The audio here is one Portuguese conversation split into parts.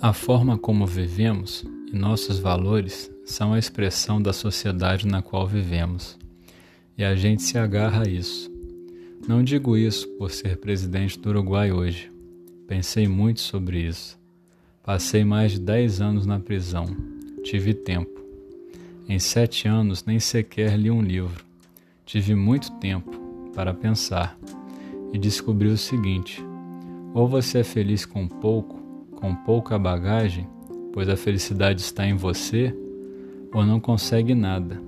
A forma como vivemos e nossos valores são a expressão da sociedade na qual vivemos. E a gente se agarra a isso. Não digo isso por ser presidente do Uruguai hoje. Pensei muito sobre isso. Passei mais de 10 anos na prisão. Tive tempo. Em sete anos nem sequer li um livro. Tive muito tempo para pensar e descobri o seguinte: ou você é feliz com pouco, com pouca bagagem, pois a felicidade está em você, ou não consegue nada.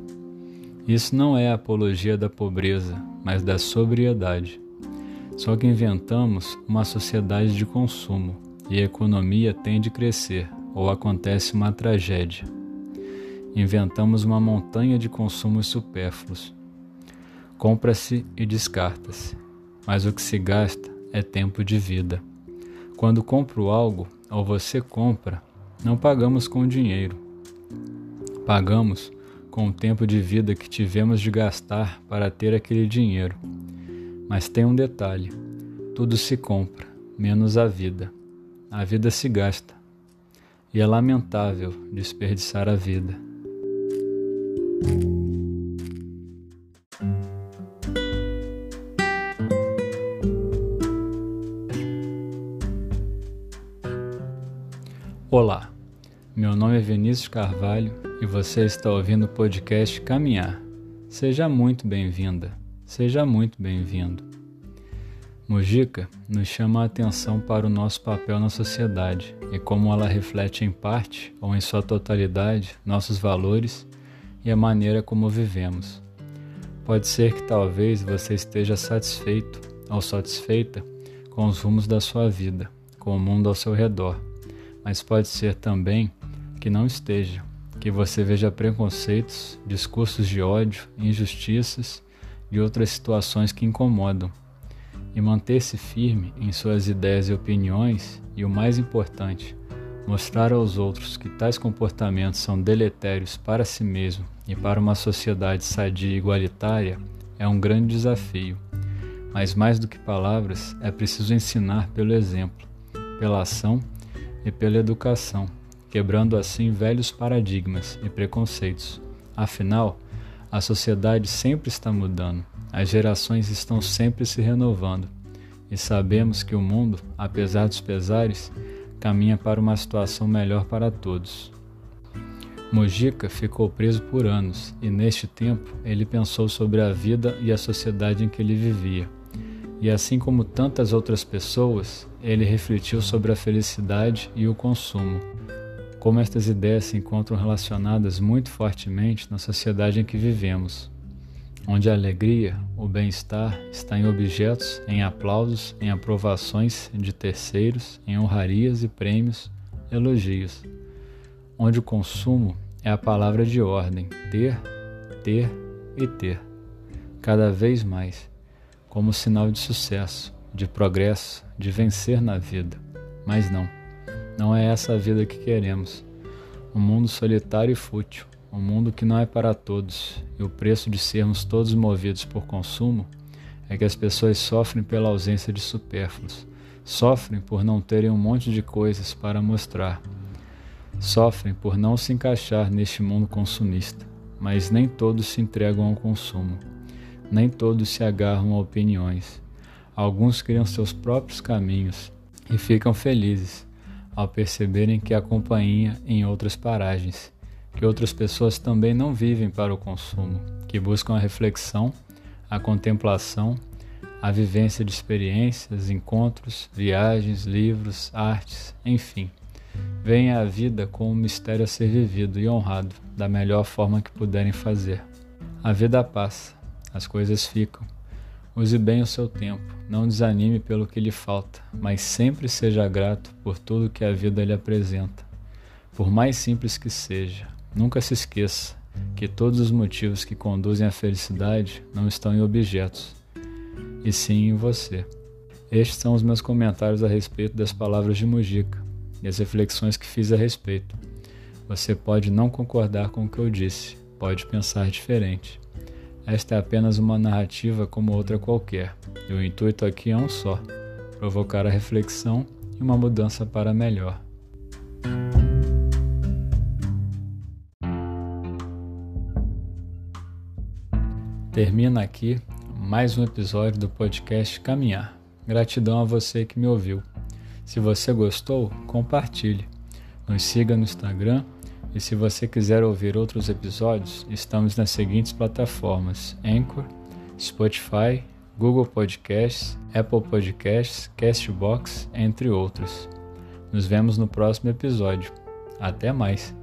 Isso não é a apologia da pobreza, mas da sobriedade. Só que inventamos uma sociedade de consumo e a economia tende a crescer, ou acontece uma tragédia. Inventamos uma montanha de consumos supérfluos. Compra-se e descarta-se, mas o que se gasta é tempo de vida. Quando compro algo, ou você compra, não pagamos com dinheiro. Pagamos com o tempo de vida que tivemos de gastar para ter aquele dinheiro. Mas tem um detalhe: tudo se compra, menos a vida. A vida se gasta. E é lamentável desperdiçar a vida. Olá, meu nome é Vinícius Carvalho e você está ouvindo o podcast Caminhar. Seja muito bem-vinda, seja muito bem-vindo. Mujica nos chama a atenção para o nosso papel na sociedade e como ela reflete em parte ou em sua totalidade nossos valores e a maneira como vivemos. Pode ser que talvez você esteja satisfeito ou satisfeita com os rumos da sua vida, com o mundo ao seu redor mas pode ser também que não esteja, que você veja preconceitos, discursos de ódio, injustiças e outras situações que incomodam. E manter-se firme em suas ideias e opiniões, e o mais importante, mostrar aos outros que tais comportamentos são deletérios para si mesmo e para uma sociedade sadia e igualitária, é um grande desafio. Mas mais do que palavras, é preciso ensinar pelo exemplo, pela ação e pela educação, quebrando assim velhos paradigmas e preconceitos. Afinal, a sociedade sempre está mudando, as gerações estão sempre se renovando e sabemos que o mundo, apesar dos pesares, caminha para uma situação melhor para todos. Mojica ficou preso por anos e, neste tempo, ele pensou sobre a vida e a sociedade em que ele vivia. E assim como tantas outras pessoas, ele refletiu sobre a felicidade e o consumo, como estas ideias se encontram relacionadas muito fortemente na sociedade em que vivemos, onde a alegria, o bem-estar está em objetos, em aplausos, em aprovações de terceiros, em honrarias e prêmios, elogios, onde o consumo é a palavra de ordem, ter, ter e ter, cada vez mais como sinal de sucesso, de progresso, de vencer na vida. Mas não, não é essa a vida que queremos. Um mundo solitário e fútil, um mundo que não é para todos, e o preço de sermos todos movidos por consumo é que as pessoas sofrem pela ausência de supérfluos, sofrem por não terem um monte de coisas para mostrar, sofrem por não se encaixar neste mundo consumista, mas nem todos se entregam ao consumo. Nem todos se agarram a opiniões. Alguns criam seus próprios caminhos e ficam felizes ao perceberem que há companhia em outras paragens, que outras pessoas também não vivem para o consumo, que buscam a reflexão, a contemplação, a vivência de experiências, encontros, viagens, livros, artes, enfim. Veem a vida como um mistério a ser vivido e honrado da melhor forma que puderem fazer. A vida passa, as coisas ficam. Use bem o seu tempo, não desanime pelo que lhe falta, mas sempre seja grato por tudo que a vida lhe apresenta. Por mais simples que seja, nunca se esqueça que todos os motivos que conduzem à felicidade não estão em objetos, e sim em você. Estes são os meus comentários a respeito das palavras de Mujica e as reflexões que fiz a respeito. Você pode não concordar com o que eu disse, pode pensar diferente. Esta é apenas uma narrativa como outra qualquer, e o intuito aqui é um só: provocar a reflexão e uma mudança para melhor. Termina aqui mais um episódio do podcast Caminhar. Gratidão a você que me ouviu. Se você gostou, compartilhe. Nos siga no Instagram e se você quiser ouvir outros episódios, estamos nas seguintes plataformas: Anchor, Spotify, Google Podcasts, Apple Podcasts, Castbox, entre outros. Nos vemos no próximo episódio. Até mais!